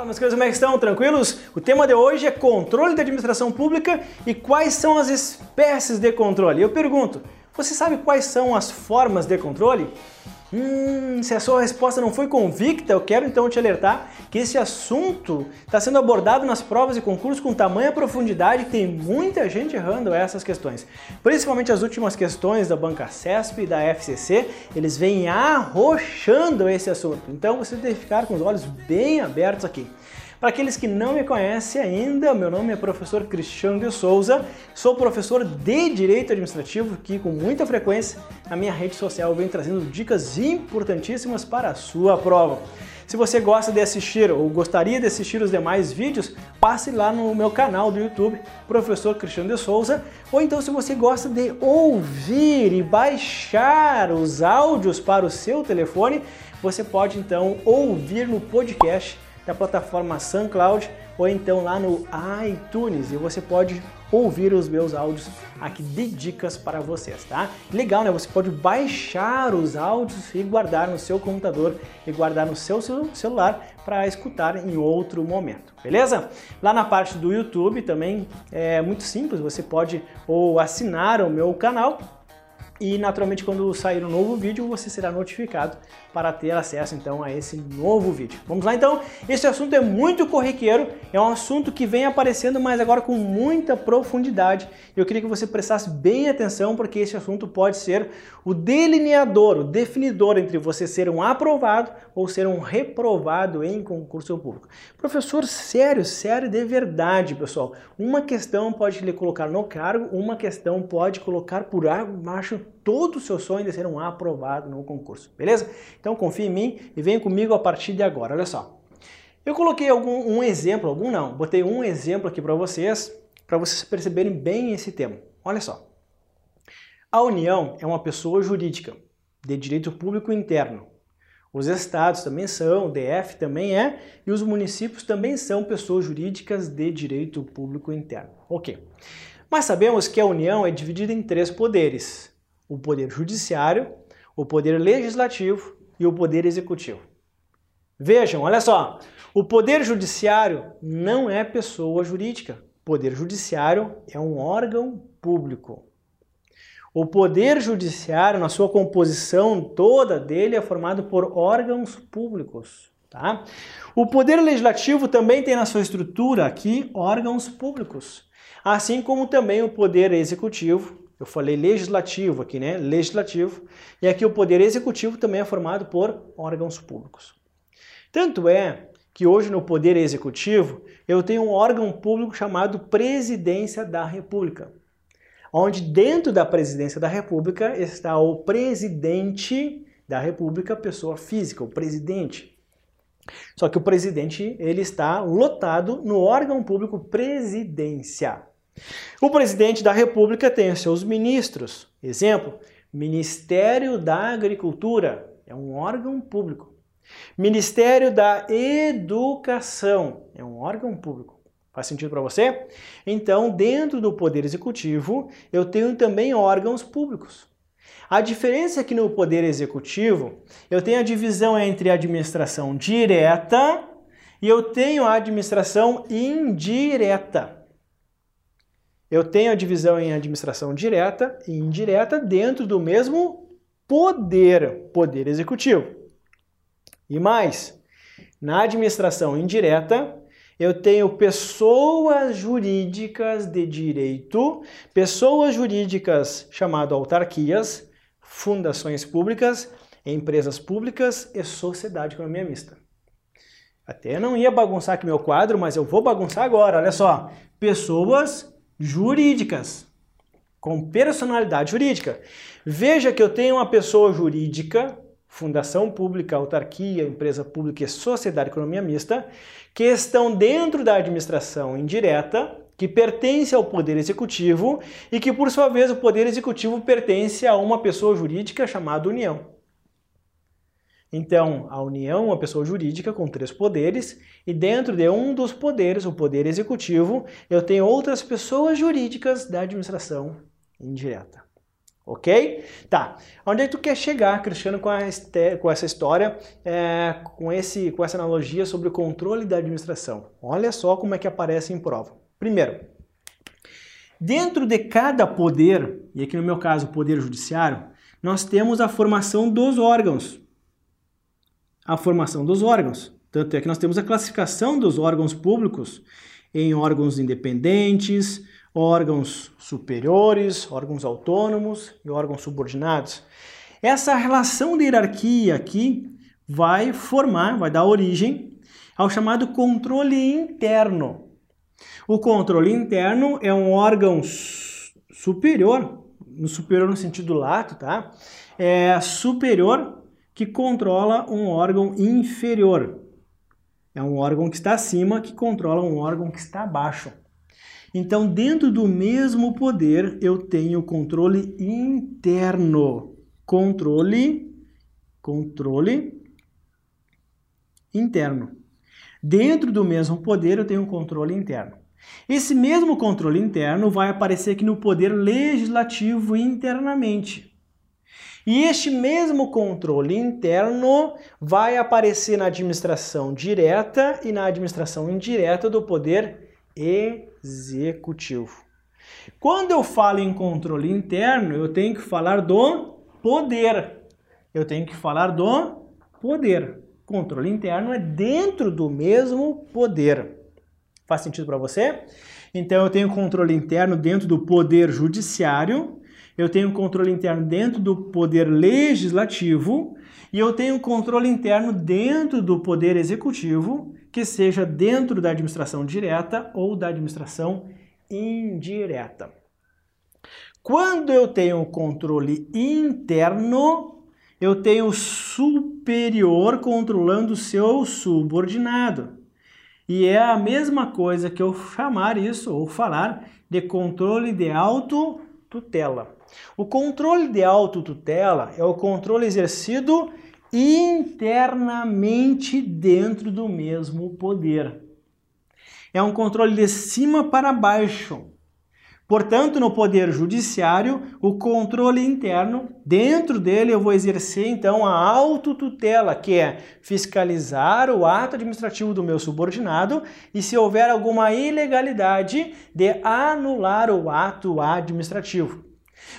Fala, meus queridos, como é que estão? Tranquilos? O tema de hoje é controle da administração pública e quais são as espécies de controle. Eu pergunto, você sabe quais são as formas de controle? Hum, se a sua resposta não foi convicta, eu quero então te alertar que esse assunto está sendo abordado nas provas e concursos com tamanha profundidade que tem muita gente errando essas questões. Principalmente as últimas questões da Banca CESP e da FCC, eles vêm arrochando esse assunto. Então você deve ficar com os olhos bem abertos aqui. Para aqueles que não me conhecem ainda, meu nome é professor Cristiano de Souza, sou professor de Direito Administrativo que com muita frequência na minha rede social vem trazendo dicas importantíssimas para a sua prova. Se você gosta de assistir ou gostaria de assistir os demais vídeos, passe lá no meu canal do YouTube, Professor Cristiano de Souza, ou então se você gosta de ouvir e baixar os áudios para o seu telefone, você pode então ouvir no podcast da plataforma SoundCloud ou então lá no iTunes e você pode ouvir os meus áudios aqui de dicas para vocês, tá? Legal, né? Você pode baixar os áudios e guardar no seu computador e guardar no seu celular para escutar em outro momento, beleza? Lá na parte do YouTube também é muito simples, você pode ou assinar o meu canal e naturalmente quando sair um novo vídeo você será notificado para ter acesso então a esse novo vídeo. Vamos lá então? Esse assunto é muito corriqueiro, é um assunto que vem aparecendo, mas agora com muita profundidade. Eu queria que você prestasse bem atenção porque esse assunto pode ser o delineador, o definidor entre você ser um aprovado ou ser um reprovado em concurso público. Professor, sério, sério de verdade, pessoal. Uma questão pode lhe colocar no cargo, uma questão pode colocar por água abaixo todo o seu sonho de ser um aprovado no concurso, beleza? Então confie em mim e venha comigo a partir de agora. Olha só. Eu coloquei algum um exemplo, algum não, botei um exemplo aqui para vocês, para vocês perceberem bem esse tema. Olha só. A União é uma pessoa jurídica de direito público interno. Os estados também são, o DF também é, e os municípios também são pessoas jurídicas de direito público interno. Ok. Mas sabemos que a União é dividida em três poderes: o poder judiciário, o poder legislativo e o poder executivo. Vejam, olha só, o poder judiciário não é pessoa jurídica. O poder judiciário é um órgão público. O poder judiciário, na sua composição toda dele, é formado por órgãos públicos. Tá? O poder legislativo também tem na sua estrutura aqui órgãos públicos, assim como também o poder executivo. Eu falei legislativo aqui, né? Legislativo. E aqui o poder executivo também é formado por órgãos públicos. Tanto é que hoje no poder executivo eu tenho um órgão público chamado Presidência da República onde dentro da presidência da República está o presidente da República, pessoa física, o presidente. Só que o presidente ele está lotado no órgão público presidência. O presidente da República tem os seus ministros. Exemplo, Ministério da Agricultura é um órgão público. Ministério da Educação é um órgão público. Faz sentido para você? Então, dentro do Poder Executivo, eu tenho também órgãos públicos. A diferença é que no Poder Executivo, eu tenho a divisão entre administração direta e eu tenho a administração indireta. Eu tenho a divisão em administração direta e indireta dentro do mesmo poder, poder executivo. E mais, na administração indireta, eu tenho pessoas jurídicas de direito, pessoas jurídicas chamadas autarquias, fundações públicas, empresas públicas e sociedade economia mista. Até não ia bagunçar aqui meu quadro, mas eu vou bagunçar agora. Olha só, pessoas jurídicas com personalidade jurídica. Veja que eu tenho uma pessoa jurídica fundação pública, autarquia, empresa pública e sociedade economia mista, que estão dentro da administração indireta, que pertence ao poder executivo e que, por sua vez, o poder executivo pertence a uma pessoa jurídica chamada União. Então, a União é uma pessoa jurídica com três poderes, e dentro de um dos poderes, o poder executivo, eu tenho outras pessoas jurídicas da administração indireta. Ok? Tá. Onde é que tu quer chegar, Cristiano, com, com essa história, é, com, esse, com essa analogia sobre o controle da administração? Olha só como é que aparece em prova. Primeiro, dentro de cada poder, e aqui no meu caso o poder judiciário, nós temos a formação dos órgãos. A formação dos órgãos. Tanto é que nós temos a classificação dos órgãos públicos em órgãos independentes, órgãos superiores, órgãos autônomos e órgãos subordinados. Essa relação de hierarquia aqui vai formar, vai dar origem ao chamado controle interno. O controle interno é um órgão superior, no superior no sentido lato, tá? É superior que controla um órgão inferior. É um órgão que está acima que controla um órgão que está abaixo. Então, dentro do mesmo poder, eu tenho controle interno. Controle, controle interno. Dentro do mesmo poder, eu tenho um controle interno. Esse mesmo controle interno vai aparecer aqui no poder legislativo internamente. E este mesmo controle interno vai aparecer na administração direta e na administração indireta do poder executivo. Quando eu falo em controle interno, eu tenho que falar do poder. Eu tenho que falar do poder. Controle interno é dentro do mesmo poder. Faz sentido para você? Então eu tenho controle interno dentro do poder judiciário, eu tenho controle interno dentro do poder legislativo e eu tenho controle interno dentro do poder executivo que seja dentro da administração direta ou da administração indireta. Quando eu tenho controle interno, eu tenho o superior controlando o seu subordinado. E é a mesma coisa que eu chamar isso, ou falar, de controle de autotutela. O controle de autotutela é o controle exercido internamente dentro do mesmo poder. É um controle de cima para baixo. Portanto, no poder judiciário, o controle interno, dentro dele eu vou exercer então a autotutela, que é fiscalizar o ato administrativo do meu subordinado e se houver alguma ilegalidade, de anular o ato administrativo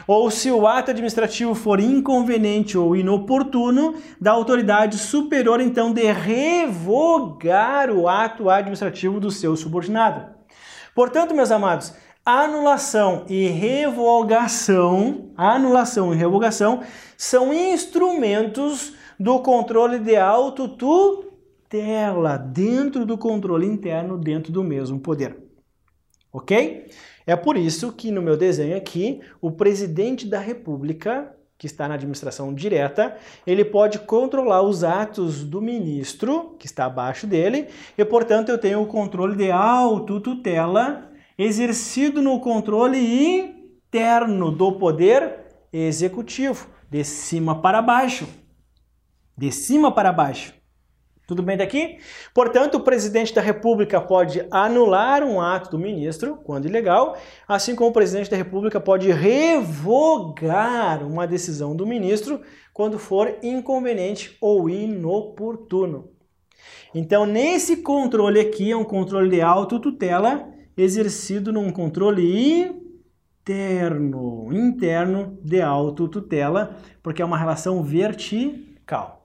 ou se o ato administrativo for inconveniente ou inoportuno, da autoridade superior então de revogar o ato administrativo do seu subordinado. Portanto, meus amados, anulação e revogação, anulação e revogação são instrumentos do controle de autotutela dentro do controle interno, dentro do mesmo poder. OK? É por isso que no meu desenho aqui, o presidente da República, que está na administração direta, ele pode controlar os atos do ministro, que está abaixo dele, e portanto eu tenho o controle de autotutela exercido no controle interno do poder executivo, de cima para baixo. De cima para baixo. Tudo bem daqui? Portanto, o presidente da República pode anular um ato do ministro, quando ilegal, assim como o presidente da República pode revogar uma decisão do ministro quando for inconveniente ou inoportuno. Então, nesse controle aqui é um controle de autotutela exercido num controle interno, interno de autotutela, porque é uma relação vertical.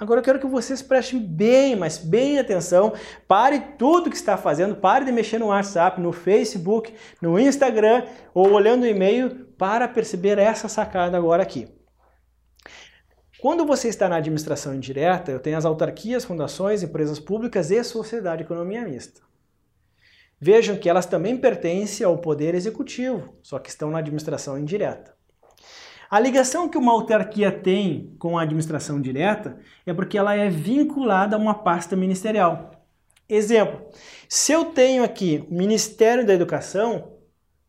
Agora eu quero que vocês prestem bem, mas bem atenção. Pare tudo que está fazendo, pare de mexer no WhatsApp, no Facebook, no Instagram ou olhando o e-mail para perceber essa sacada agora aqui. Quando você está na administração indireta, eu tenho as autarquias, fundações, empresas públicas e sociedade economia mista. Vejam que elas também pertencem ao poder executivo, só que estão na administração indireta. A ligação que uma autarquia tem com a administração direta é porque ela é vinculada a uma pasta ministerial. Exemplo, se eu tenho aqui o Ministério da Educação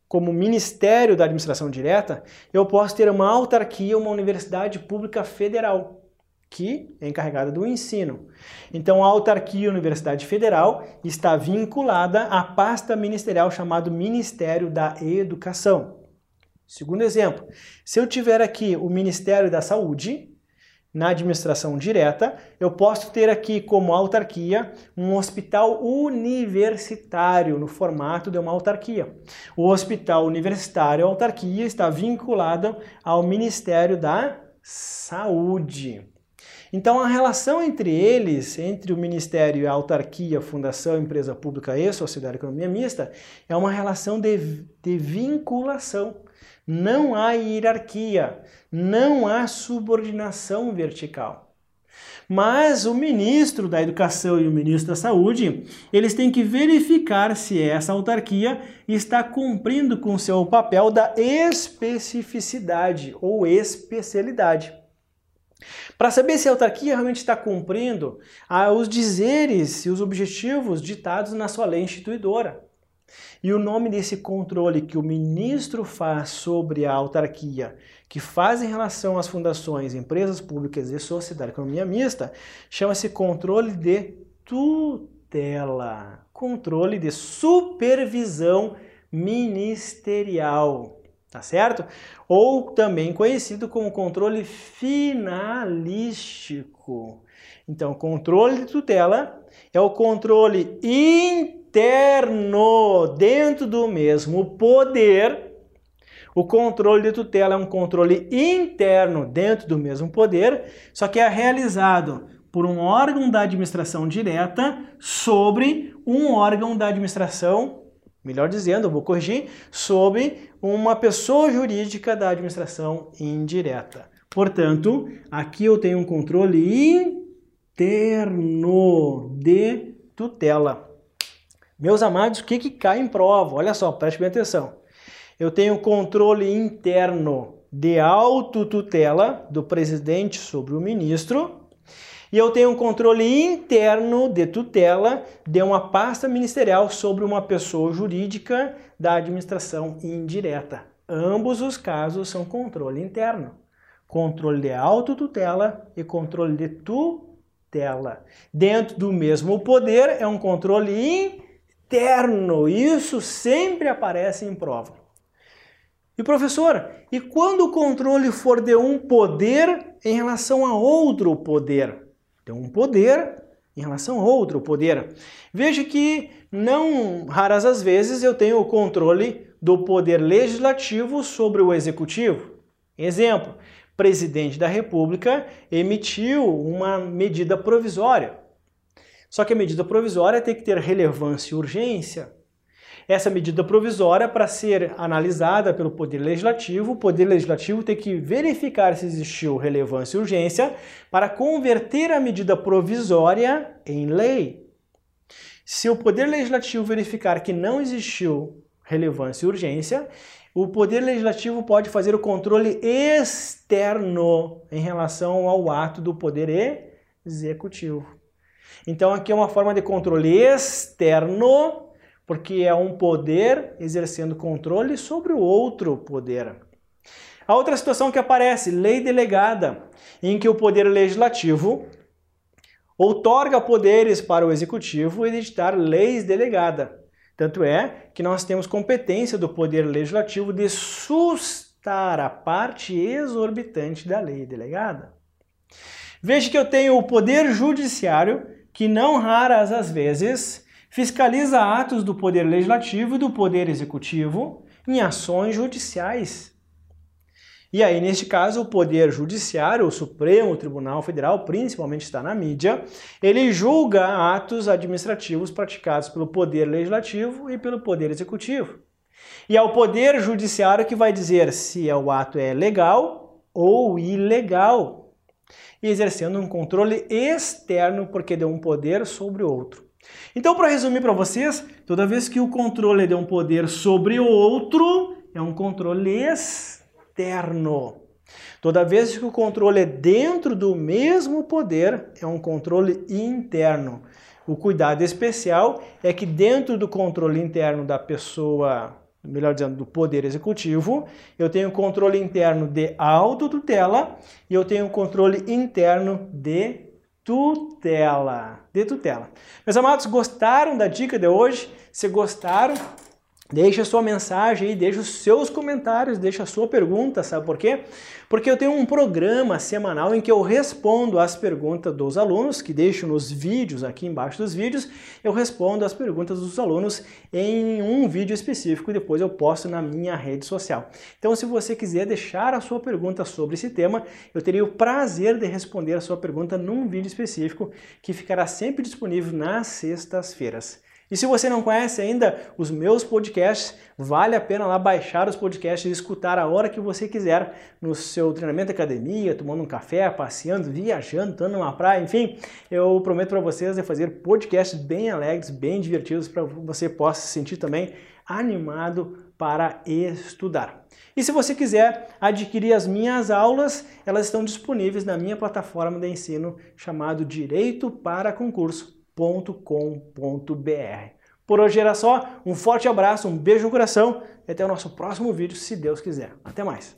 como Ministério da Administração Direta, eu posso ter uma autarquia, uma universidade pública federal, que é encarregada do ensino. Então, a autarquia Universidade Federal está vinculada à pasta ministerial chamado Ministério da Educação. Segundo exemplo, se eu tiver aqui o Ministério da Saúde, na administração direta, eu posso ter aqui como autarquia um hospital universitário no formato de uma autarquia. O hospital universitário autarquia está vinculado ao Ministério da Saúde. Então a relação entre eles, entre o Ministério e a autarquia, fundação, empresa pública e sociedade de economia mista, é uma relação de, de vinculação. Não há hierarquia, não há subordinação vertical. Mas o ministro da Educação e o ministro da Saúde, eles têm que verificar se essa autarquia está cumprindo com seu papel da especificidade ou especialidade. Para saber se a autarquia realmente está cumprindo ah, os dizeres e os objetivos ditados na sua lei instituidora. E o nome desse controle que o ministro faz sobre a autarquia, que faz em relação às fundações, empresas públicas e sociedade economia mista, chama-se controle de tutela, controle de supervisão ministerial, tá certo? Ou também conhecido como controle finalístico. Então, controle de tutela é o controle interno interno dentro do mesmo poder. O controle de tutela é um controle interno dentro do mesmo poder, só que é realizado por um órgão da administração direta sobre um órgão da administração, melhor dizendo, vou corrigir, sobre uma pessoa jurídica da administração indireta. Portanto, aqui eu tenho um controle interno de tutela. Meus amados, o que, que cai em prova? Olha só, preste bem atenção. Eu tenho controle interno de autotutela do presidente sobre o ministro e eu tenho controle interno de tutela de uma pasta ministerial sobre uma pessoa jurídica da administração indireta. Ambos os casos são controle interno. Controle de autotutela e controle de tutela. Dentro do mesmo poder é um controle interno eterno. Isso sempre aparece em prova. E professor, e quando o controle for de um poder em relação a outro poder? De um poder em relação a outro poder. Veja que não raras as vezes eu tenho o controle do poder legislativo sobre o executivo. Exemplo, presidente da República emitiu uma medida provisória. Só que a medida provisória tem que ter relevância e urgência. Essa medida provisória, para ser analisada pelo Poder Legislativo, o Poder Legislativo tem que verificar se existiu relevância e urgência para converter a medida provisória em lei. Se o Poder Legislativo verificar que não existiu relevância e urgência, o Poder Legislativo pode fazer o controle externo em relação ao ato do Poder Executivo. Então aqui é uma forma de controle externo, porque é um poder exercendo controle sobre o outro poder. A outra situação que aparece, lei delegada, em que o poder legislativo outorga poderes para o executivo editar leis delegadas. Tanto é que nós temos competência do poder legislativo de sustar a parte exorbitante da lei delegada. Veja que eu tenho o poder judiciário que não raras as vezes fiscaliza atos do Poder Legislativo e do Poder Executivo em ações judiciais. E aí, neste caso, o Poder Judiciário, o Supremo Tribunal Federal, principalmente está na mídia, ele julga atos administrativos praticados pelo Poder Legislativo e pelo Poder Executivo. E é o Poder Judiciário que vai dizer se o ato é legal ou ilegal e exercendo um controle externo porque deu um poder sobre o outro. Então, para resumir para vocês, toda vez que o controle deu um poder sobre o outro, é um controle externo. Toda vez que o controle é dentro do mesmo poder, é um controle interno. O cuidado especial é que dentro do controle interno da pessoa melhor dizendo, do poder executivo, eu tenho controle interno de autotutela e eu tenho controle interno de tutela. De tutela. Meus amados, gostaram da dica de hoje? Se gostaram, Deixa a sua mensagem aí, deixa os seus comentários, deixa a sua pergunta, sabe por quê? Porque eu tenho um programa semanal em que eu respondo as perguntas dos alunos, que deixo nos vídeos, aqui embaixo dos vídeos, eu respondo as perguntas dos alunos em um vídeo específico e depois eu posto na minha rede social. Então, se você quiser deixar a sua pergunta sobre esse tema, eu teria o prazer de responder a sua pergunta num vídeo específico que ficará sempre disponível nas sextas-feiras. E se você não conhece ainda os meus podcasts, vale a pena lá baixar os podcasts e escutar a hora que você quiser no seu treinamento de academia, tomando um café, passeando, viajando, estando numa praia, enfim. Eu prometo para vocês de fazer podcasts bem alegres, bem divertidos para você possa se sentir também animado para estudar. E se você quiser adquirir as minhas aulas, elas estão disponíveis na minha plataforma de ensino chamado Direito para Concurso www.ecoagro.com.br. Por hoje era só, um forte abraço, um beijo no coração e até o nosso próximo vídeo, se Deus quiser. Até mais!